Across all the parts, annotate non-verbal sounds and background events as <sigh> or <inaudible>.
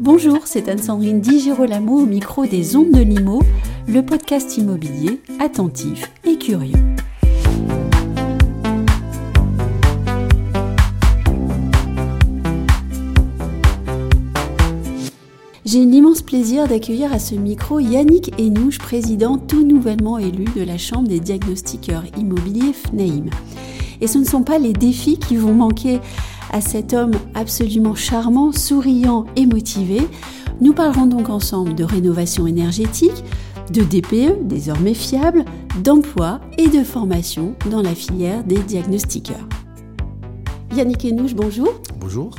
Bonjour, c'est Anne-Sandrine Di Girolamo au micro des Ondes de Limo, le podcast immobilier attentif et curieux. J'ai l'immense plaisir d'accueillir à ce micro Yannick Enouche, président tout nouvellement élu de la Chambre des diagnostiqueurs immobiliers FNAIM. Et ce ne sont pas les défis qui vont manquer à cet homme absolument charmant, souriant et motivé. Nous parlerons donc ensemble de rénovation énergétique, de DPE, désormais fiable, d'emploi et de formation dans la filière des diagnostiqueurs. Yannick Enouche, bonjour. Bonjour.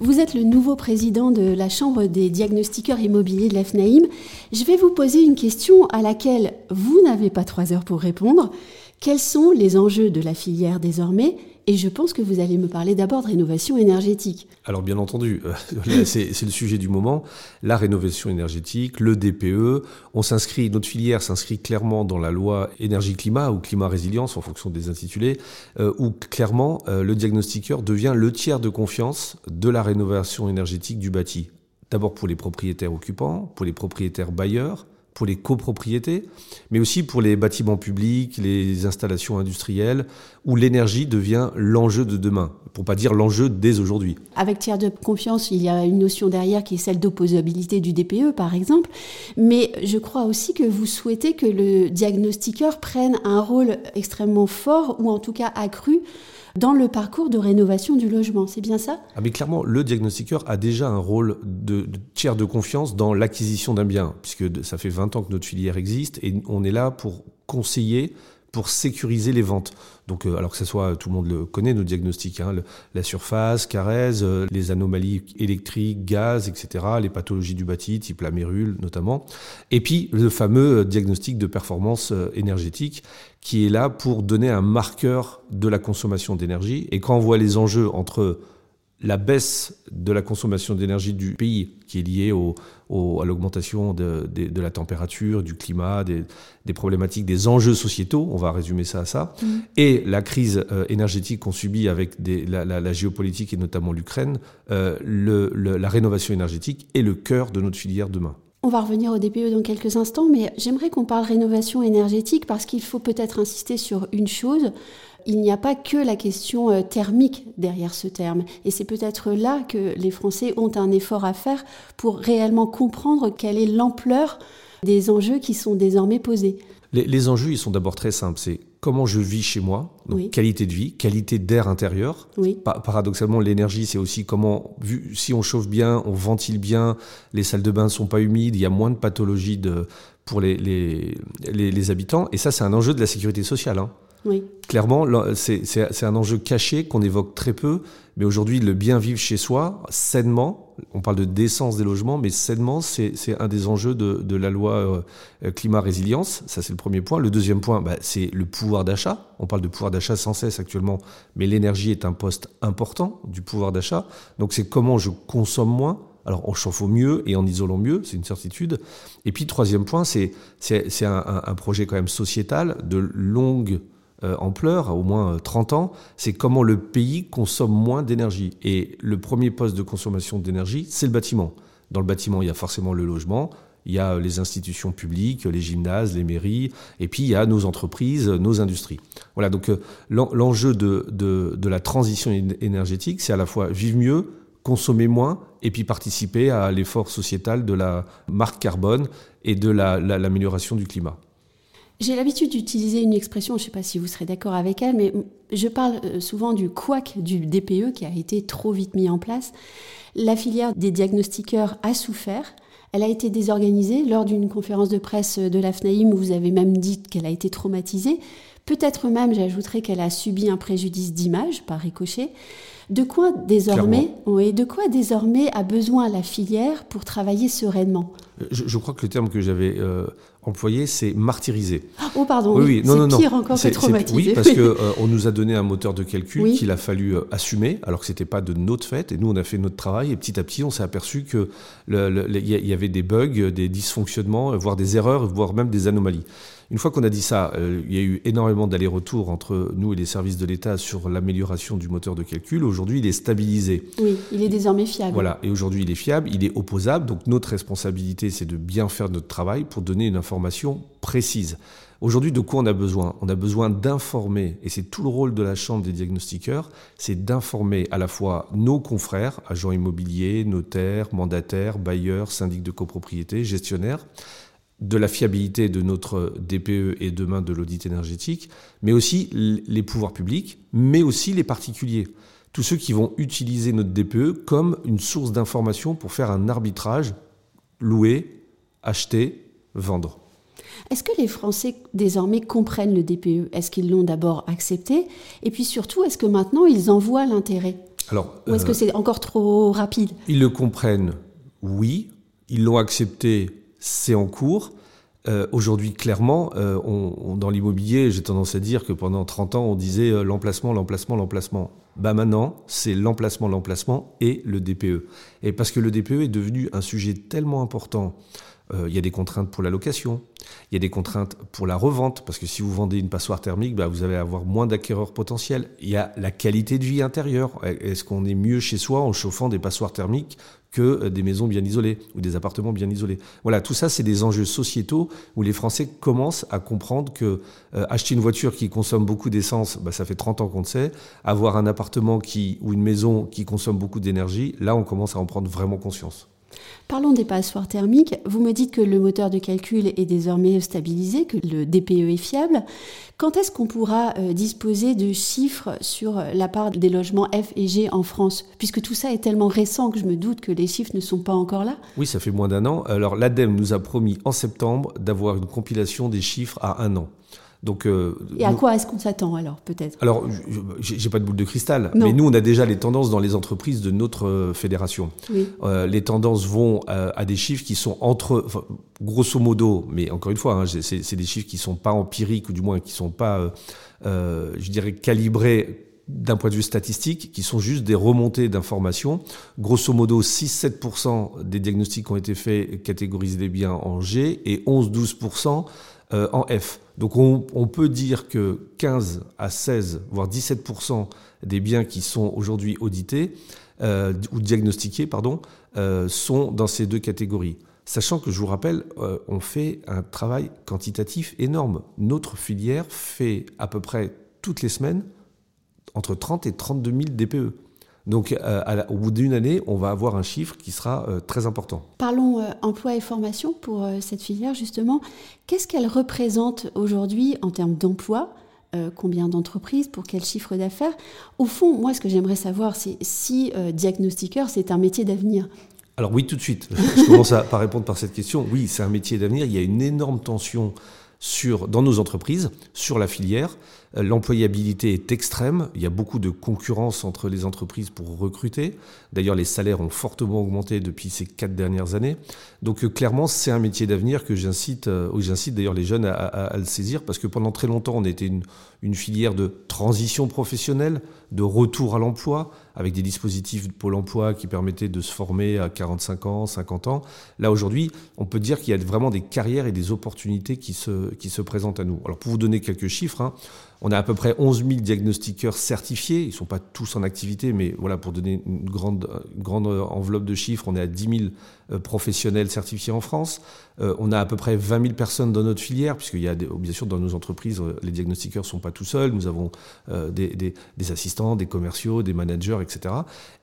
Vous êtes le nouveau président de la Chambre des diagnostiqueurs immobiliers de l'AFNAIM. Je vais vous poser une question à laquelle vous n'avez pas trois heures pour répondre. Quels sont les enjeux de la filière désormais et je pense que vous allez me parler d'abord de rénovation énergétique. Alors bien entendu, euh, c'est le sujet du moment. La rénovation énergétique, le DPE, on s'inscrit, notre filière s'inscrit clairement dans la loi énergie-climat ou climat-résilience en fonction des intitulés, euh, où clairement euh, le diagnostiqueur devient le tiers de confiance de la rénovation énergétique du bâti. D'abord pour les propriétaires occupants, pour les propriétaires bailleurs, pour les copropriétés, mais aussi pour les bâtiments publics, les installations industrielles, où l'énergie devient l'enjeu de demain, pour pas dire l'enjeu dès aujourd'hui. Avec tiers de confiance, il y a une notion derrière qui est celle d'opposabilité du DPE, par exemple, mais je crois aussi que vous souhaitez que le diagnostiqueur prenne un rôle extrêmement fort, ou en tout cas accru, dans le parcours de rénovation du logement. C'est bien ça? Ah mais Clairement, le diagnostiqueur a déjà un rôle de, de tiers de confiance dans l'acquisition d'un bien, puisque ça fait 20 ans que notre filière existe et on est là pour conseiller pour sécuriser les ventes. Donc, euh, alors que ce soit, tout le monde le connaît, nos diagnostics, hein, la surface, carèse, euh, les anomalies électriques, gaz, etc., les pathologies du bâti, type la mérule notamment. Et puis, le fameux euh, diagnostic de performance énergétique qui est là pour donner un marqueur de la consommation d'énergie. Et quand on voit les enjeux entre la baisse de la consommation d'énergie du pays, qui est liée au, à l'augmentation de, la température, du climat, des, problématiques, des enjeux sociétaux, on va résumer ça à ça, mm. et la crise euh, énergétique qu'on subit avec la, géopolitique et notamment l'Ukraine, euh, la rénovation énergétique est le cœur de notre filière demain. On va revenir au DPE dans quelques instants, mais j'aimerais qu'on parle rénovation énergétique parce qu'il faut peut-être insister sur une chose. Il n'y a pas que la question euh, thermique derrière ce terme. Et c'est peut-être là que les Français ont un effort à faire pour réellement comprendre quelle est l'ampleur des enjeux qui sont désormais posés. Les, enjeux, ils sont d'abord très simples. Comment je vis chez moi, donc qualité de vie, qualité d'air intérieur. paradoxalement, l'énergie, c'est aussi comment, vu, si on chauffe bien, on ventile bien, les salles de bain ne sont pas humides, il y a moins de pathologies de, pour les, les, les, habitants. Et ça, c'est un enjeu de la sécurité sociale. Hein. Oui. Clairement, c'est un enjeu caché qu'on évoque très peu, mais aujourd'hui, le bien vivre chez soi, sainement, on parle de décence des logements, mais sainement, c'est un des enjeux de, la loi euh, climat-résilience. Ça, c'est le premier point. Le deuxième point, bah, c'est le pouvoir d'achat. On parle de pouvoir d'achat sans cesse actuellement, mais l'énergie est un poste important du pouvoir d'achat. Donc, c'est comment je consomme moins. Alors, on chauffe au mieux et en isolant mieux, c'est une certitude. Et puis, troisième point, c'est un, un, projet quand même sociétal de longue euh, ampleur, au moins 30 euh, ans, c'est comment le pays consomme moins d'énergie. Et le premier poste de consommation d'énergie, c'est le bâtiment. Dans le bâtiment, il y a forcément le logement, il y a les institutions publiques, les gymnases, les mairies, et puis il y a nos entreprises, nos industries. Voilà, donc euh, l'enjeu de, de, la transition énergétique, c'est à la fois vivre mieux, consommer moins, et puis participer à l'effort sociétal de la marque carbone et de l'amélioration du climat. J'ai l'habitude d'utiliser une expression, je ne sais pas si vous serez d'accord avec elle, mais je parle euh, souvent du couac du DPE qui a été trop vite mis en place. La filière des diagnostiqueurs a souffert. Elle a été désorganisée lors d'une conférence de presse de la FNAIM où vous avez même dit qu'elle a été traumatisée. Peut-être même, j'ajouterais qu'elle a subi un préjudice d'image par ricochet. De quoi désormais, oui, de quoi désormais a besoin la filière pour travailler sereinement? Je, crois que le terme que j'avais euh, employé, c'est martyrisé. Oh pardon, oui, c'est pire encore que traumatisé. Oui, parce <laughs> qu'on euh, nous a donné un moteur de calcul qu'il a fallu euh, assumer, alors que c'était pas de notre fait. Et nous, on a fait notre travail. Et petit à petit, on s'est aperçu que il y avait des bugs, des dysfonctionnements, voire des erreurs, voire même des anomalies. Une fois qu'on a dit ça, euh, il y a eu énormément d'allers-retours entre nous et les services de l'État sur l'amélioration du moteur de calcul. Aujourd'hui, il est stabilisé. Oui, il est désormais fiable. Voilà, et aujourd'hui, il est fiable, il est opposable. Donc notre responsabilité, c'est de bien faire notre travail pour donner une information précise. Aujourd'hui, de quoi on a besoin? On a besoin d'informer, et c'est tout le rôle de la Chambre des diagnostiqueurs, c'est d'informer à la fois nos confrères, agents immobiliers, notaires, mandataires, bailleurs, syndics de copropriété, gestionnaires, de la fiabilité de notre DPE et demain de l'audit énergétique, mais aussi les pouvoirs publics, mais aussi les particuliers. Tous ceux qui vont utiliser notre DPE comme une source d'information pour faire un arbitrage, louer, acheter, vendre. Est-ce que les Français désormais comprennent le DPE Est-ce qu'ils l'ont d'abord accepté? Et puis surtout, est-ce que maintenant ils en voient l'intérêt? Alors, Ou est-ce que euh, c'est encore trop rapide? Ils le comprennent, oui. Ils l'ont accepté, c'est en cours. Euh, aujourd'hui, clairement, euh, on, dans l'immobilier, j'ai tendance à dire que pendant 30 ans, on disait l'emplacement, l'emplacement, l'emplacement. Bah maintenant, c'est l'emplacement, l'emplacement et le DPE. Et parce que le DPE est devenu un sujet tellement important il y a des contraintes pour la location, il y a des contraintes pour la revente, parce que si vous vendez une passoire thermique, bah, vous allez avoir moins d'acquéreurs potentiels. Il y a la qualité de vie intérieure. Est-ce qu'on est mieux chez soi en chauffant des passoires thermiques que euh, des maisons bien isolées ou des appartements bien isolés? Voilà, tout ça, c'est des enjeux sociétaux où les Français commencent à comprendre que euh, acheter une voiture qui consomme beaucoup d'essence, bah, ça fait 30 ans qu'on le sait. Avoir un appartement qui, ou une maison qui consomme beaucoup d'énergie, là, on commence à en prendre vraiment conscience. Parlons des passoires thermiques. Vous me dites que le moteur de calcul est désormais stabilisé, que le DPE est fiable. Quand est-ce qu'on pourra euh, disposer de chiffres sur la part des logements F et G en France? Puisque tout ça est tellement récent que je me doute que les chiffres ne sont pas encore là. Oui, ça fait moins d'un an. Alors l'ADEME nous a promis en septembre d'avoir une compilation des chiffres à un an. Donc, euh, et à quoi est-ce qu'on s'attend alors, peut-être? Alors, j'ai pas de boule de cristal, mais nous, on a déjà les tendances dans les entreprises de notre euh, fédération. Euh, les tendances vont à, des chiffres qui sont entre, grosso modo, mais encore une fois, hein, c'est des chiffres qui sont pas empiriques ou du moins qui sont pas, je dirais, calibrés d'un point de vue statistique, qui sont juste des remontées d'informations. Grosso modo, 6-7% des diagnostics ont été faits catégorisés des biens en G et 11-12% en F. Donc on, peut dire que 15 à 16, voire 17% des biens qui sont aujourd'hui audités euh, ou diagnostiqués, pardon, euh, sont dans ces deux catégories. Sachant que je vous rappelle, euh, on fait un travail quantitatif énorme. Notre filière fait à peu près toutes les semaines entre 30 et 32 000 DPE. Donc, euh, au bout d'une année, on va avoir un chiffre qui sera euh, très important. Parlons euh, emploi et formation pour cette filière, justement. Qu'est-ce qu'elle représente aujourd'hui en termes d'emploi Combien d'entreprises Pour quel chiffre d'affaires? Au fond, moi, ce que j'aimerais savoir, c'est si diagnostiqueur, c'est un métier d'avenir. Alors oui, tout de suite. Je commence à, par répondre par cette question. Oui, c'est un métier d'avenir. Il y a une énorme tension sur, dans nos entreprises, sur la filière. Euh, l'employabilité est extrême. Il y a beaucoup de concurrence entre les entreprises pour recruter. D'ailleurs, les salaires ont fortement augmenté depuis ces quatre dernières années. Donc, euh, clairement, c'est un métier d'avenir que j'incite, euh, j'incite d'ailleurs les jeunes à, le saisir parce que pendant très longtemps, on était une, une filière de transition professionnelle, de retour à l'emploi, avec des dispositifs de Pôle emploi qui permettaient de se former à 45 ans, 50 ans. Là, aujourd'hui, on peut dire qu'il y a vraiment des carrières et des opportunités qui se, qui se présentent à nous. Alors, pour vous donner quelques chiffres, hein, on a à peu près 11 000 diagnostiqueurs certifiés. Ils ne sont pas tous en activité, mais voilà, pour donner une grande, grande enveloppe de chiffres, on est à 10 000 euh, professionnels certifiés en France. Euh, on a à peu près 20 000 personnes dans notre filière, puisqu'il y a, bien sûr, dans nos entreprises, euh, les diagnostiqueurs ne sont pas tout seuls. Nous avons des, assistants, des commerciaux, des managers, etc.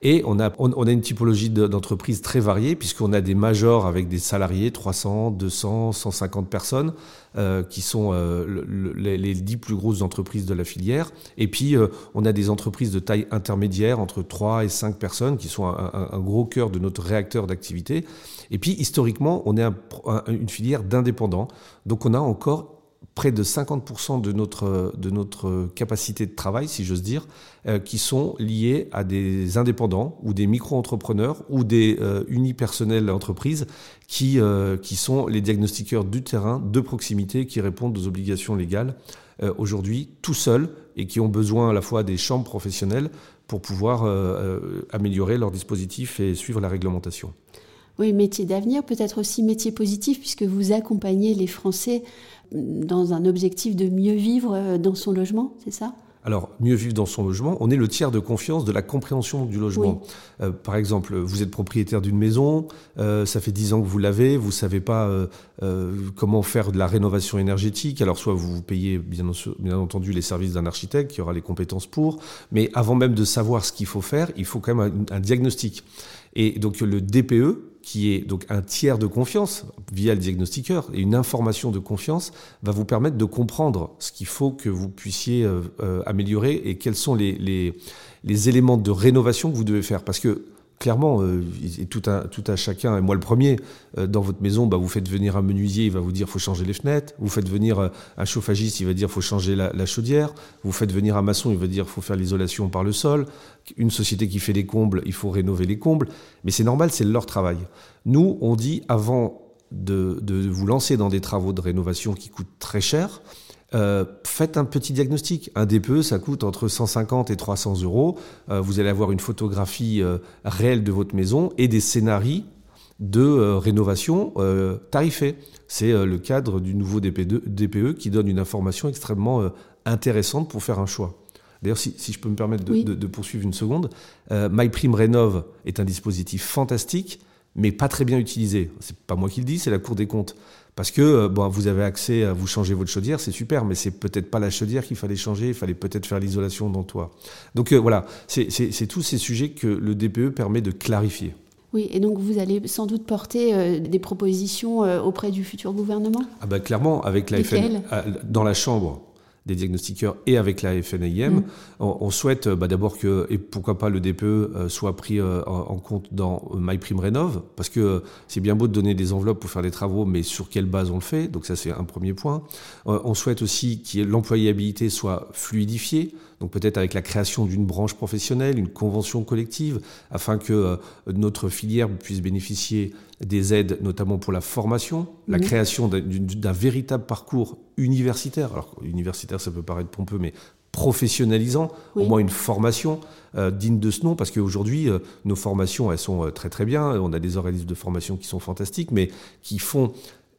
Et on a, on, a une typologie d'entreprises très variée, puisqu'on a des majors avec des salariés, 300, 200, 150 personnes. Euh, qui sont euh, les, dix plus grosses entreprises de la filière. Et puis, euh, on a des entreprises de taille intermédiaire, entre 3 et 5 personnes, qui sont un, gros cœur de notre réacteur d'activité. Et puis, historiquement, on est une filière d'indépendants. Donc, on a encore près de 50% de notre, de notre capacité de travail, si j'ose dire, euh, qui sont liés à des indépendants ou des micro-entrepreneurs ou des euh, unipersonnels entreprises qui, euh, qui sont les diagnostiqueurs du terrain de proximité qui répondent aux obligations légales aujourd'hui tout seuls et qui ont besoin à la fois des chambres professionnelles pour pouvoir améliorer leur dispositif et suivre la réglementation. Oui, métier d'avenir, peut-être aussi métier positif, puisque vous accompagnez les Français dans un objectif de mieux vivre dans son logement, c'est ça? Alors, mieux vivre dans son logement, on est le tiers de confiance de la compréhension du logement. Euh, par exemple, vous êtes propriétaire d'une maison, euh, ça fait dix ans que vous l'avez, vous savez pas euh, comment faire de la rénovation énergétique. Alors, soit vous payez bien, bien entendu les services d'un architecte qui aura les compétences pour, mais avant même de savoir ce qu'il faut faire, il faut quand même un diagnostic. Et donc le DPE, qui est donc un tiers de confiance via le diagnostiqueur et une information de confiance va vous permettre de comprendre ce qu'il faut que vous puissiez euh, euh, améliorer et quels sont les, les, les, éléments de rénovation que vous devez faire. Parce que clairement, euh, tout, à, tout à chacun, et moi le premier, euh, dans votre maison, bah, vous faites venir un menuisier, il va vous dire faut changer les fenêtres. Vous faites venir euh, un chauffagiste, il va dire faut changer la, chaudière. Vous faites venir un maçon, il va dire faut faire l'isolation par le sol. Une société qui fait des combles, il faut rénover les combles. Mais c'est normal, c'est leur travail. Nous, on dit avant de vous lancer dans des travaux de rénovation qui coûtent très cher, euh, faites un petit diagnostic. Un DPE, ça coûte entre 150 et 300 euros. Euh, vous allez avoir une photographie euh, réelle de votre maison et des scénarios de rénovation tarifés. C'est le cadre du nouveau DPE qui donne une information extrêmement intéressante pour faire un choix. D'ailleurs, si, je peux me permettre de, poursuivre une seconde, MyPrime Rénov est un dispositif fantastique, mais pas très bien utilisé. C'est pas moi qui le dis, c'est la Cour des comptes. Parce que euh, bon, vous avez accès à vous changer votre chaudière, c'est super, mais c'est peut-être pas la chaudière qu'il fallait changer, il fallait peut-être faire l'isolation dans le toit. Donc euh, voilà, c'est tous ces sujets que le DPE permet de clarifier. Oui, et donc vous allez sans doute porter euh, des propositions auprès du futur gouvernement? Ah ben, Clairement, avec la FN, dans la Chambre, des diagnostiqueurs et avec la FNIM. Mm. On, souhaite bah, d'abord que, et pourquoi pas le DPE euh, soit pris euh, en, compte dans euh, MyPrimeRénov, parce que c'est bien beau de donner des enveloppes pour faire des travaux, mais sur quelle base on le fait? Donc ça c'est un premier point. on souhaite aussi que l'employabilité soit fluidifiée, donc peut-être avec la création d'une branche professionnelle, une convention collective, afin que notre filière puisse bénéficier des aides, notamment pour la formation, la création d'un véritable parcours universitaire. Alors, universitaire, ça peut paraître pompeux, mais professionnalisant, au moins une formation euh, digne de ce nom, parce qu'aujourd'hui, euh, nos formations, elles sont euh, très très bien. On a des organismes de formation qui sont fantastiques, mais qui font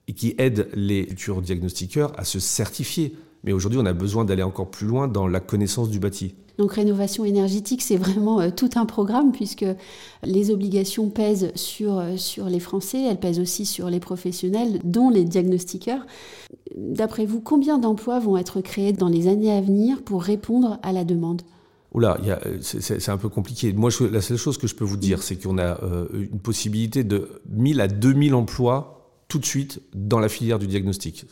et qui aident les futurs diagnostiqueurs à se certifier. Mais aujourd'hui, on a besoin d'aller encore plus loin dans la connaissance du bâti. Donc rénovation énergétique, c'est vraiment euh, tout un programme puisque les obligations pèsent sur, euh, sur les Français, elles pèsent aussi sur les professionnels, dont les diagnostiqueurs. D'après vous, combien d'emplois vont être créés dans les années à venir pour répondre à la demande? Oula, c'est un peu compliqué. Moi, la seule chose que je peux vous dire, c'est qu'on a euh, une possibilité de 1000 à 2000 emplois tout de suite dans la filière du diagnostic.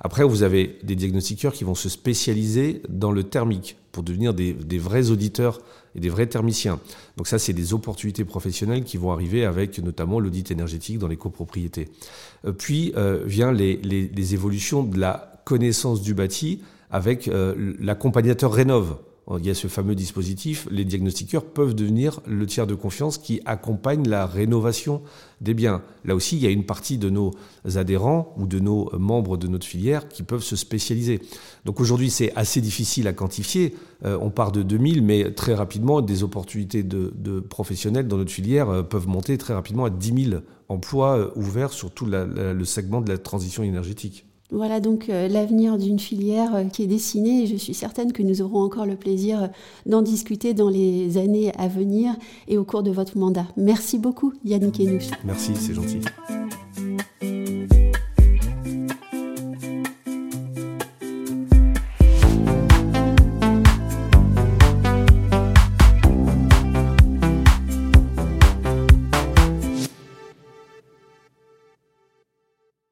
Après, vous avez des diagnostiqueurs qui vont se spécialiser dans le thermique pour devenir des, vrais auditeurs et des vrais thermiciens. Donc ça, c'est des opportunités professionnelles qui vont arriver avec notamment l'audit énergétique dans les copropriétés. Euh, puis euh, vient les, évolutions de la connaissance du bâti avec euh, l'accompagnateur Rénov il y a ce fameux dispositif, les diagnostiqueurs peuvent devenir le tiers de confiance qui accompagne la rénovation des biens. Là aussi, il y a une partie de nos adhérents ou de nos membres de notre filière qui peuvent se spécialiser. Donc aujourd'hui, c'est assez difficile à quantifier. Euh, on part de 2000, mais très rapidement, des opportunités de, professionnels dans notre filière euh, peuvent monter très rapidement à 10 000 emplois euh, ouverts sur tout le segment de la transition énergétique. Voilà donc euh, l'avenir d'une filière euh, qui est dessinée et je suis certaine que nous aurons encore le plaisir euh, d'en discuter dans les années à venir et au cours de votre mandat. Merci beaucoup Yannick Enous. Merci, c'est gentil.